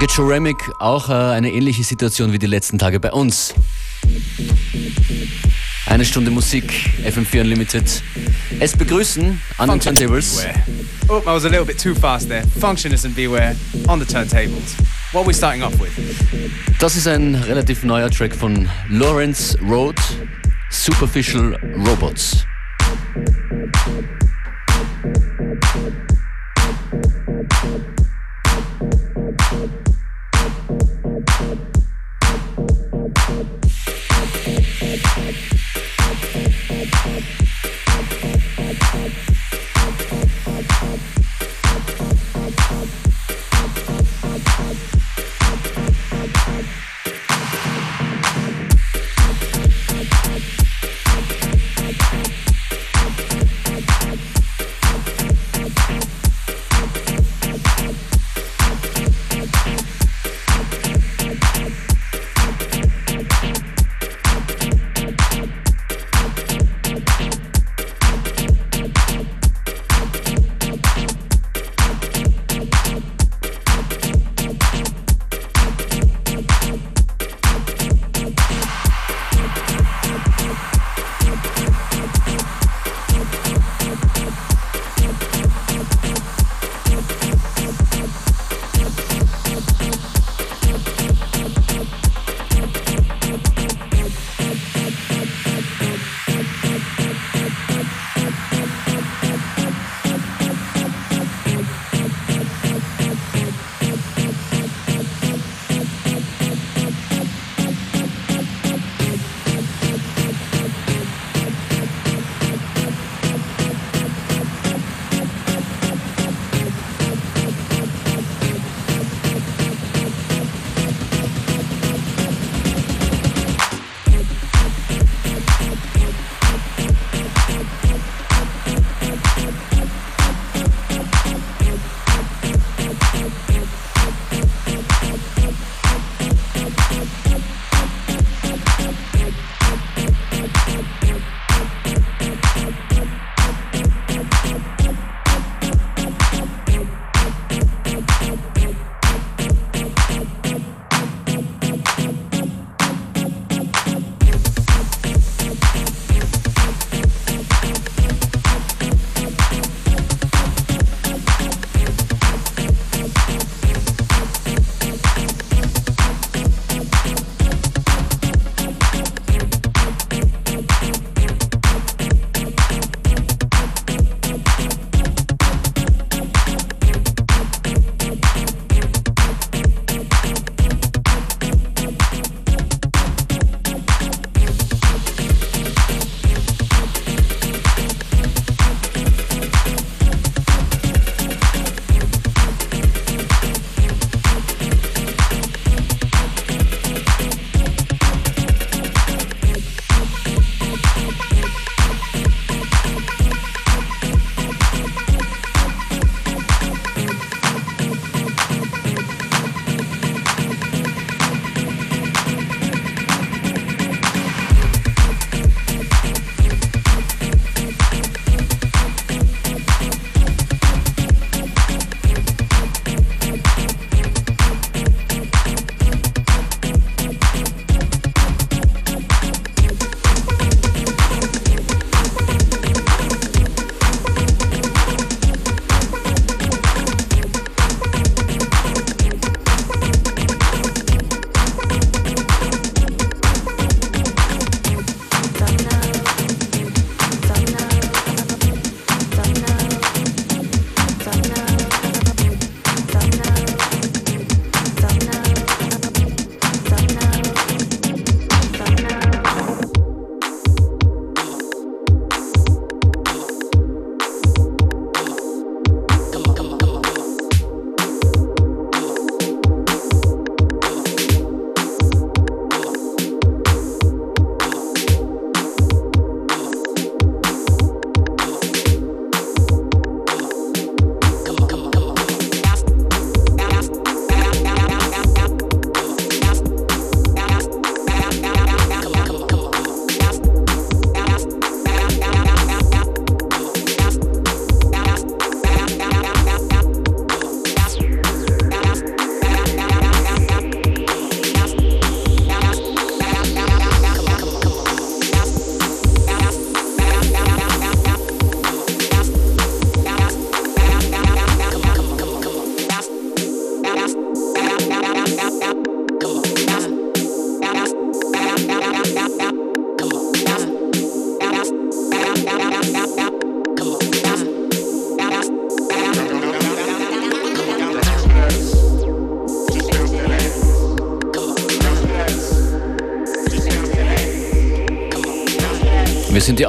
Danke Joremic, auch äh, eine ähnliche Situation wie die letzten Tage bei uns. Eine Stunde Musik, FM4 Unlimited. Es begrüßen an den Turntables. Oh, I was a little bit too fast there. Functionist and Beware on the turntables. What are we starting off with? Das ist ein relativ neuer Track von Lawrence Road, Superficial Robots.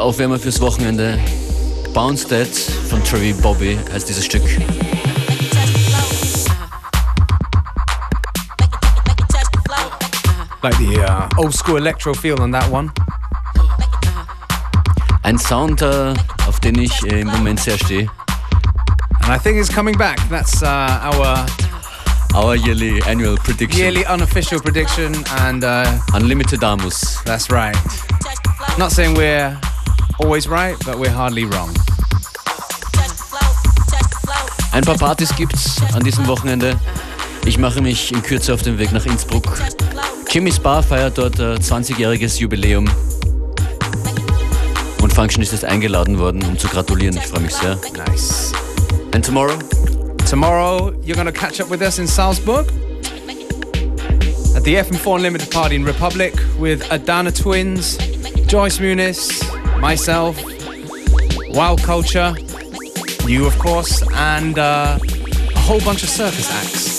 Aufwärmer fürs Wochenende. Bounce Dead von Trevi Bobby heißt dieses Stück. Like the uh, old school electro feel on that one. Ein Sound, uh, auf den ich im Moment sehr stehe. And I think it's coming back. That's uh, our our yearly annual prediction. Yearly unofficial prediction and uh, Unlimited Amus. That's right. Not saying we're always right, but we're hardly wrong. Ein paar Partys gibt's an diesem Wochenende. Ich mache mich in Kürze auf den Weg nach Innsbruck. Jimmy's Bar feiert dort 20-jähriges Jubiläum. Und Function ist eingeladen worden, um zu gratulieren. Ich freue mich sehr. Nice. And tomorrow? Tomorrow, you're going to catch up with us in Salzburg at the FM4 Unlimited Party in Republic with Adana Twins, Joyce Muniz, myself, Wild Culture, you, of course, and uh, a whole bunch of circus acts.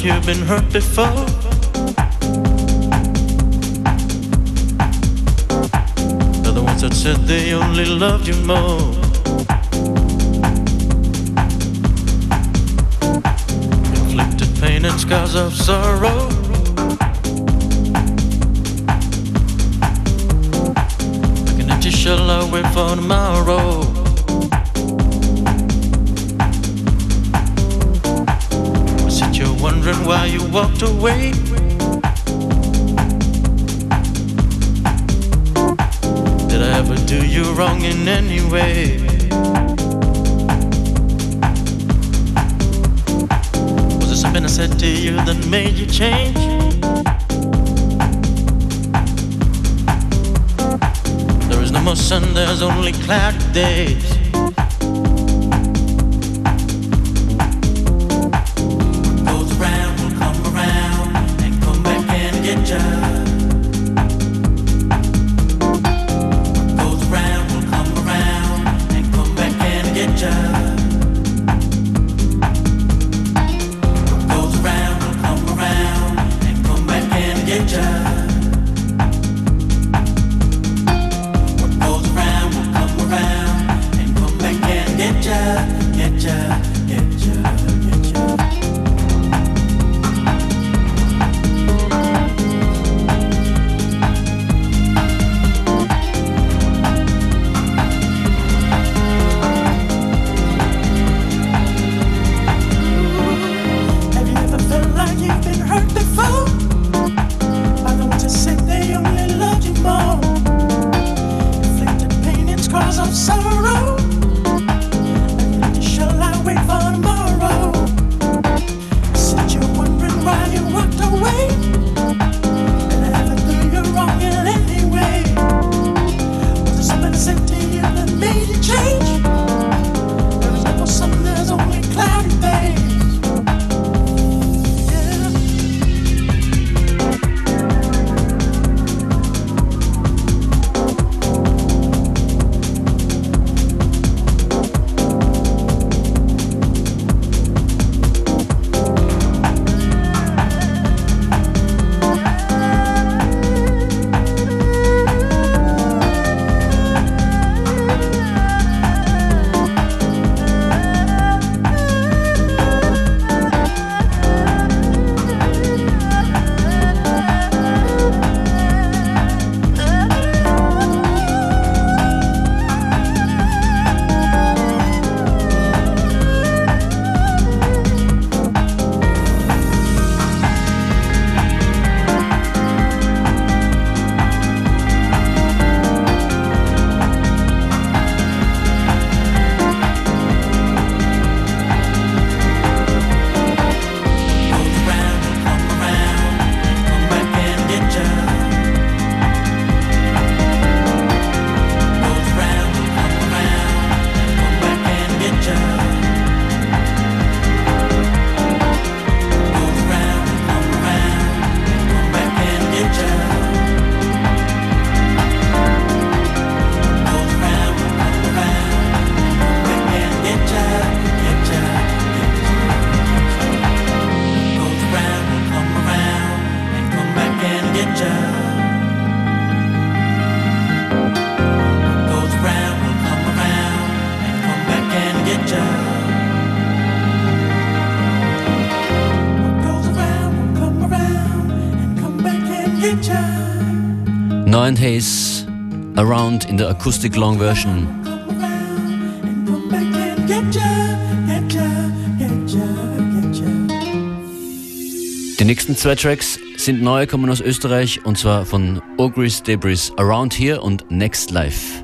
Been hurt before. They're the ones that said they only loved you more. Inflicted pain and scars of sorrow. Like an empty shell I wait for tomorrow. You walked away. Did I ever do you wrong in any way? Was there something I said to you that made you change? There is no more sun, there's only cloudy days. And Hayes, Around in der Acoustic Long Version. Die nächsten zwei Tracks sind neu, kommen aus Österreich und zwar von Ogris Debris Around Here und Next Life.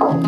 Oh.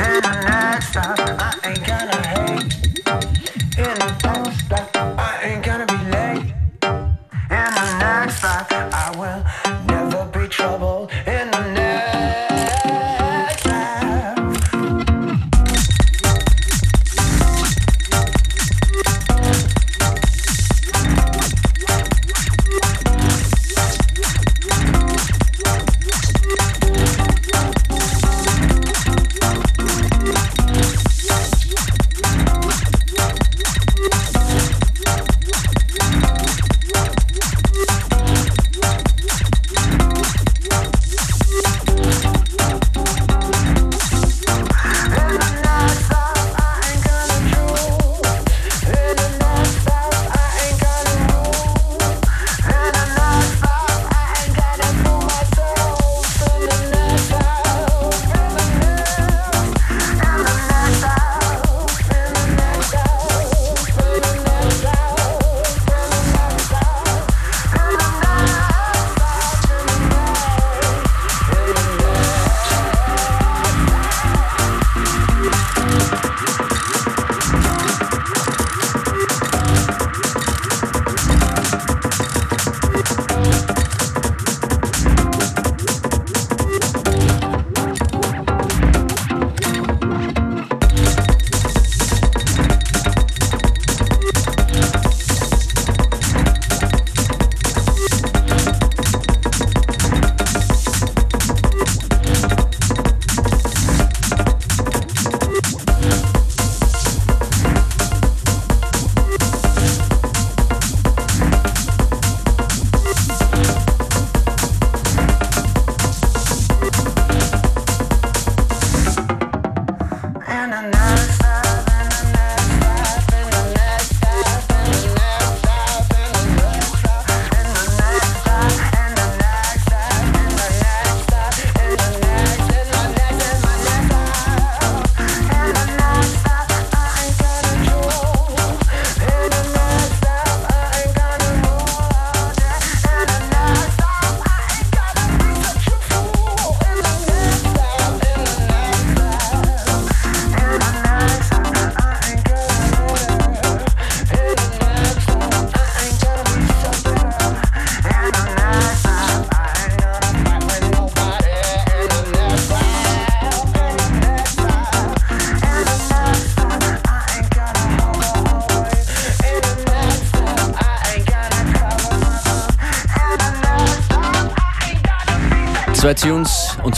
And i stop. I ain't got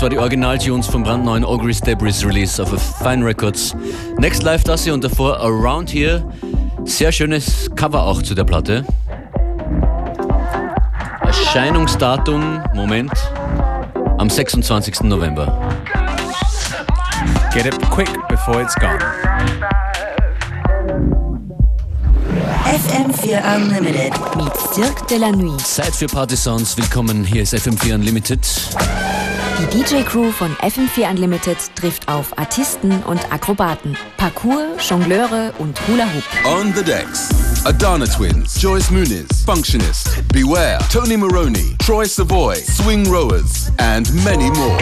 zwar die Original-Tunes vom brandneuen Ogre's Debris Release auf Fine Records. Next Live das hier und davor Around Here. Sehr schönes Cover auch zu der Platte. Erscheinungsdatum, Moment, am 26. November. Get it quick before it's gone. FM4 Unlimited mit Cirque de la Nuit. Zeit für Partisans, willkommen, hier ist FM4 Unlimited. Die DJ-Crew von FM4 Unlimited trifft auf Artisten und Akrobaten, Parkour, Jongleure und Hula Hoop. On the decks, Adana Twins, Joyce Muniz, Functionist, Beware, Tony Maroney, Troy Savoy, Swing Rowers, and many more.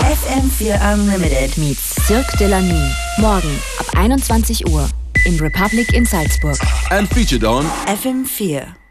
FM4 Unlimited mit Cirque de la Nuit. Morgen ab 21 Uhr im Republic in Salzburg. And featured on FM4.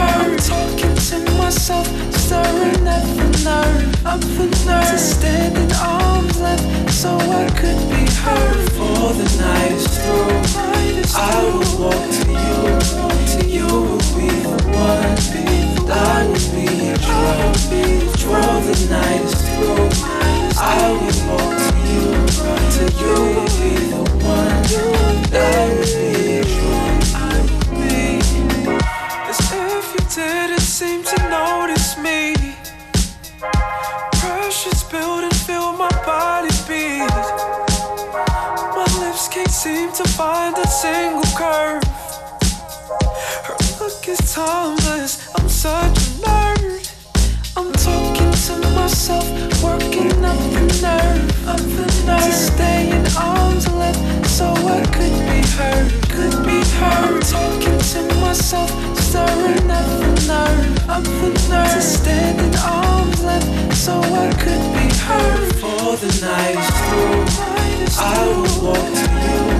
Could. I'm talking to myself, stirring at the nerve, up the nerve to stand in arm's length, so I could be heard. Before the night is through, I will walk to you. You will be the one, I will be a drum. Before the night is through. I will single curve. Her look is timeless. I'm such a nerd. I'm talking to myself, working up the nerve, up the nerve to stay in arm's length, so I could be heard, could be heard. I'm talking to myself, stirring up the nerve, up the nerve to stand in arm's length, so I could be heard. Before the night is through, I will walk to you.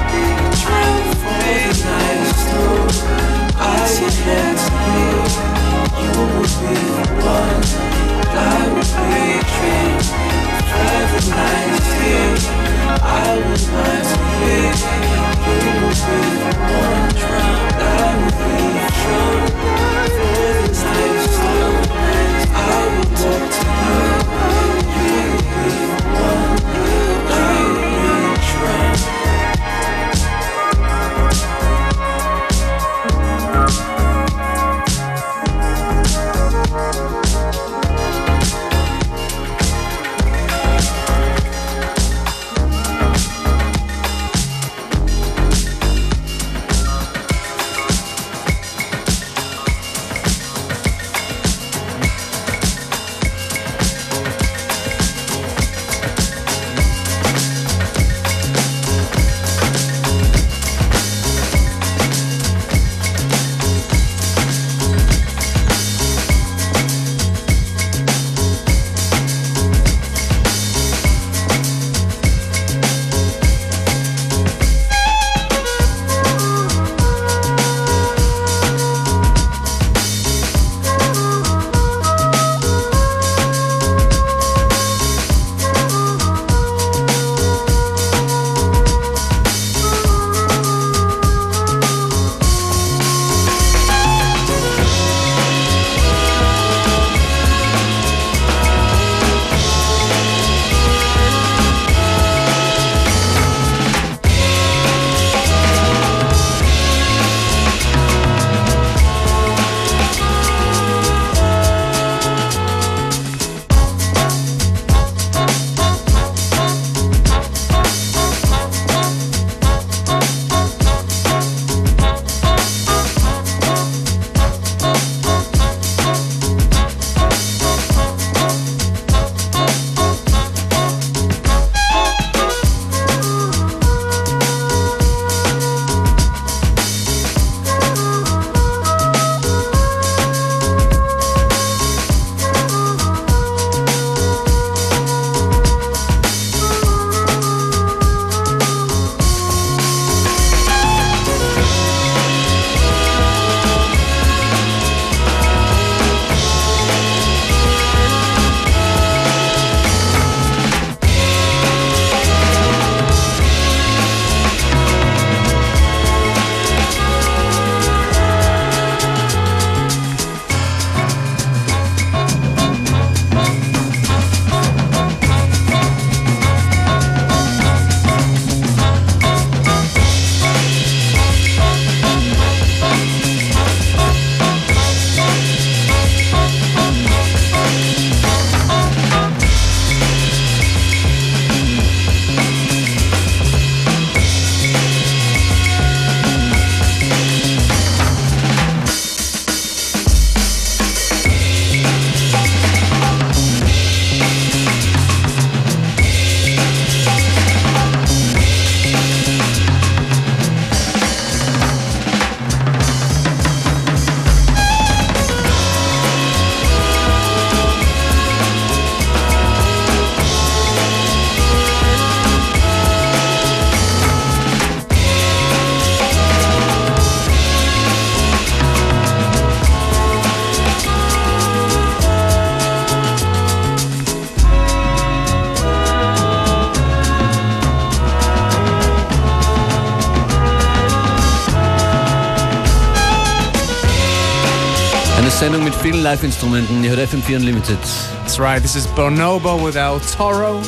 vielen Live-Instrumenten. Ihr hört FM4 Unlimited. That's right, this is Bonobo with El Toro.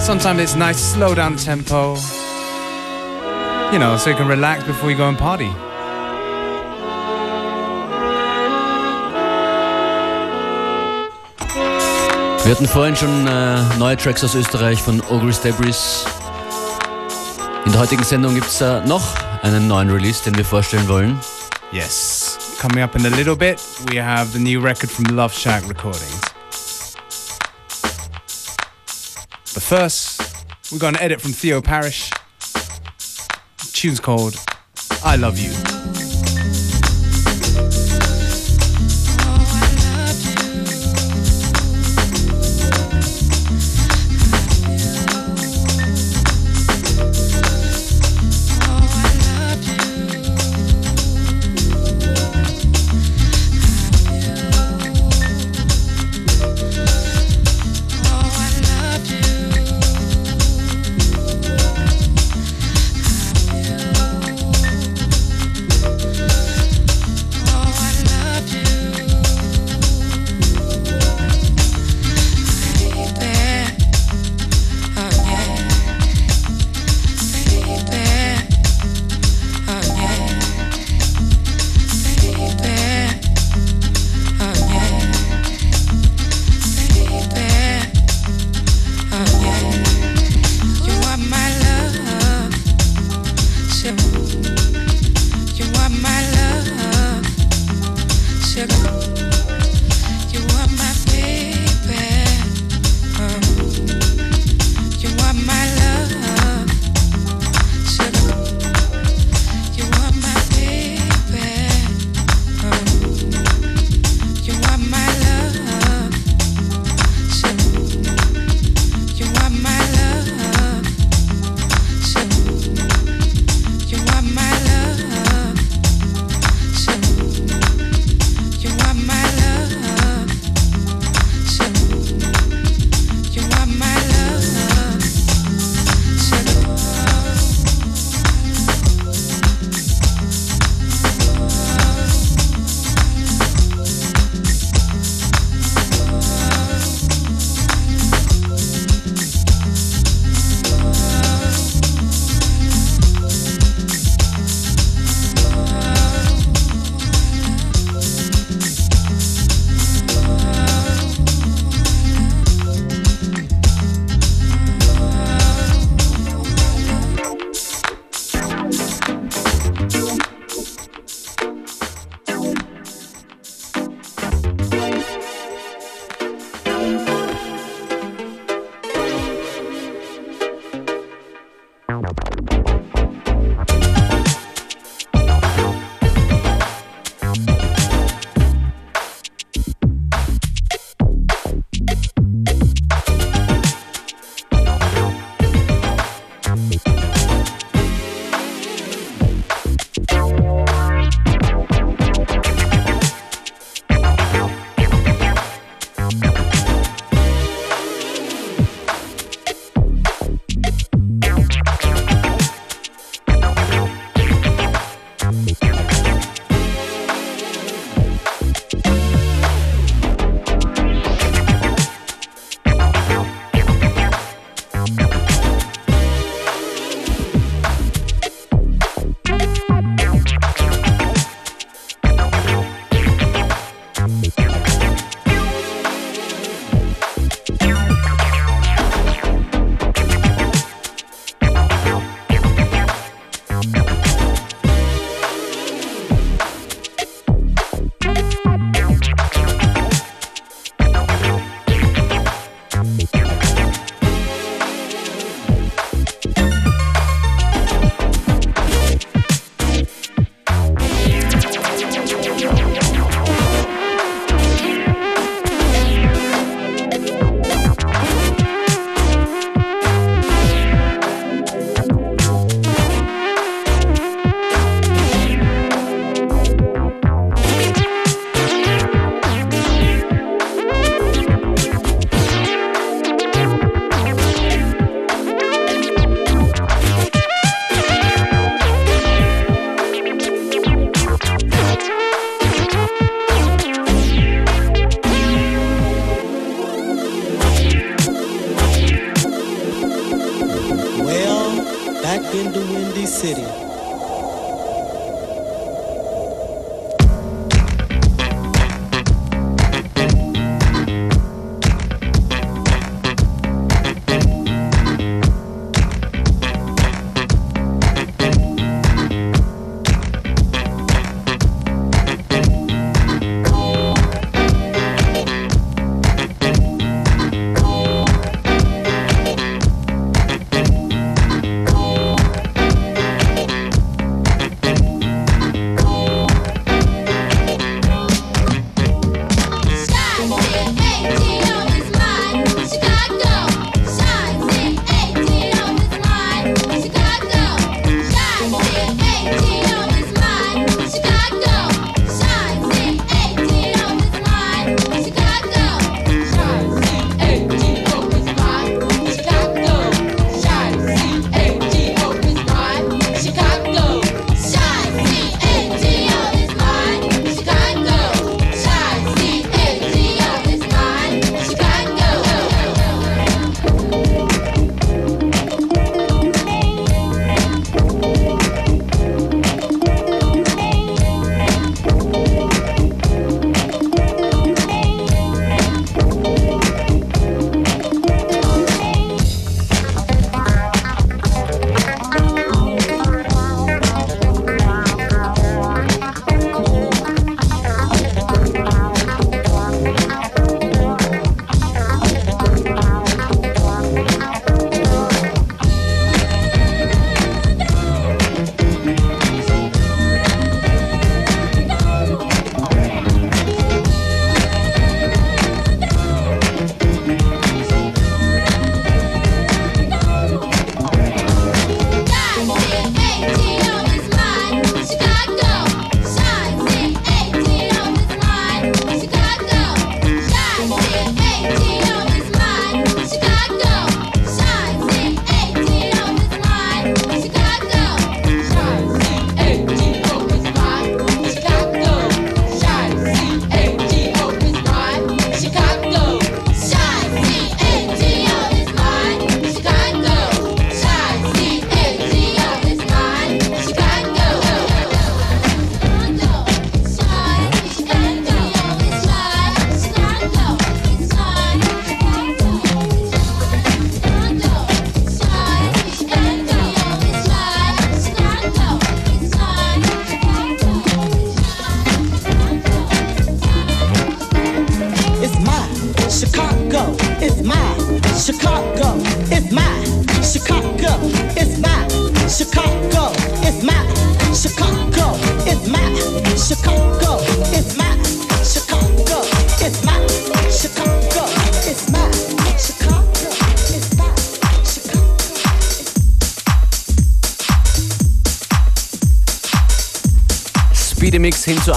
Sometimes it's nice to slow down the tempo. You know, so you can relax before you go and party. Wir hatten vorhin schon äh, neue Tracks aus Österreich von Ogris Debris. In der heutigen Sendung gibt es äh, noch einen neuen Release, den wir vorstellen wollen. Yes. Coming up in a little bit, we have the new record from Love Shack Recordings. But first, we've got an edit from Theo Parrish. The tune's called I Love You.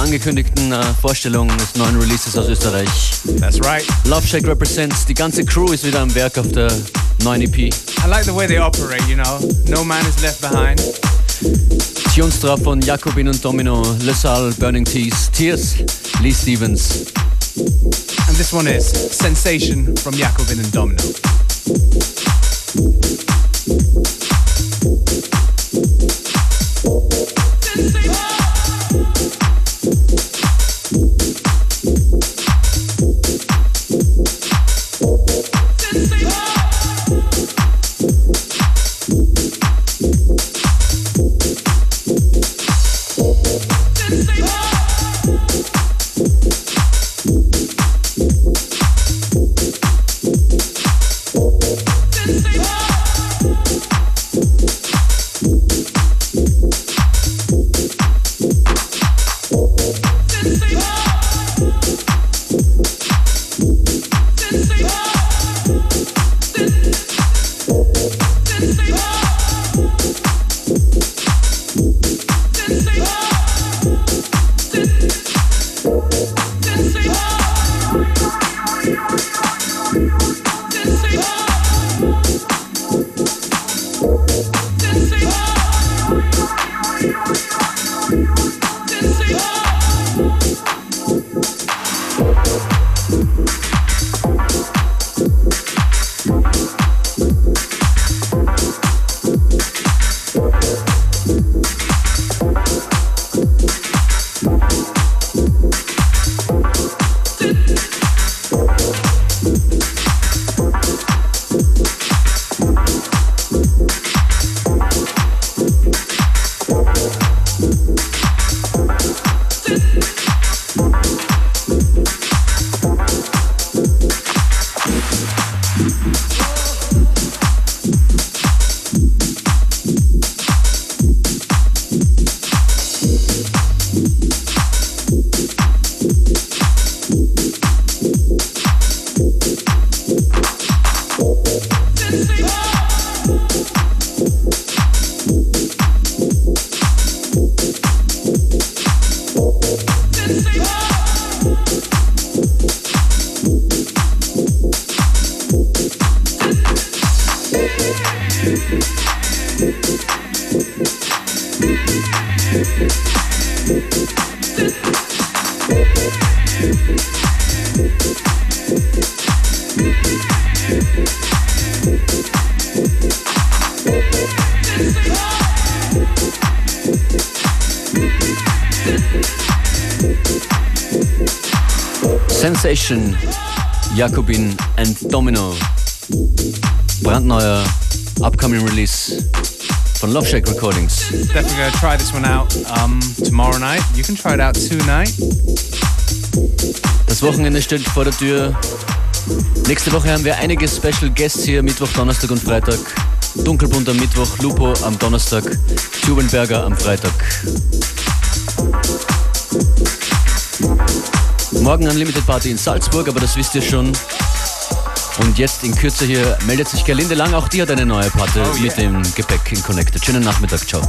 Angekündigten äh, Vorstellung des neuen Releases aus Österreich. That's right. Love Shack represents. Die ganze Crew ist wieder am Werk auf der neuen EP. I like the way they operate, you know. No man is left behind. Tunes drauf von Jakobin und Domino, LaSalle, Burning Tees, Tears, Lee Stevens. And this one is Sensation from Jakobin and Domino. Say Sensation, Jakobin and Domino. Brandneuer upcoming release von Love Shack Recordings. Definitely gonna try this one out um, tomorrow night. You can try it out tonight. Das Wochenende steht vor der Tür. Nächste Woche haben wir einige Special Guests hier, Mittwoch, Donnerstag und Freitag. Dunkelbunt am Mittwoch, Lupo am Donnerstag, Tubenberger am Freitag. Morgen Unlimited Party in Salzburg, aber das wisst ihr schon. Und jetzt in Kürze hier meldet sich Gerlinde Lang, auch die hat eine neue Platte Oh, yeah. mit dem Gepäck in Connected. Schönen Nachmittag, ciao.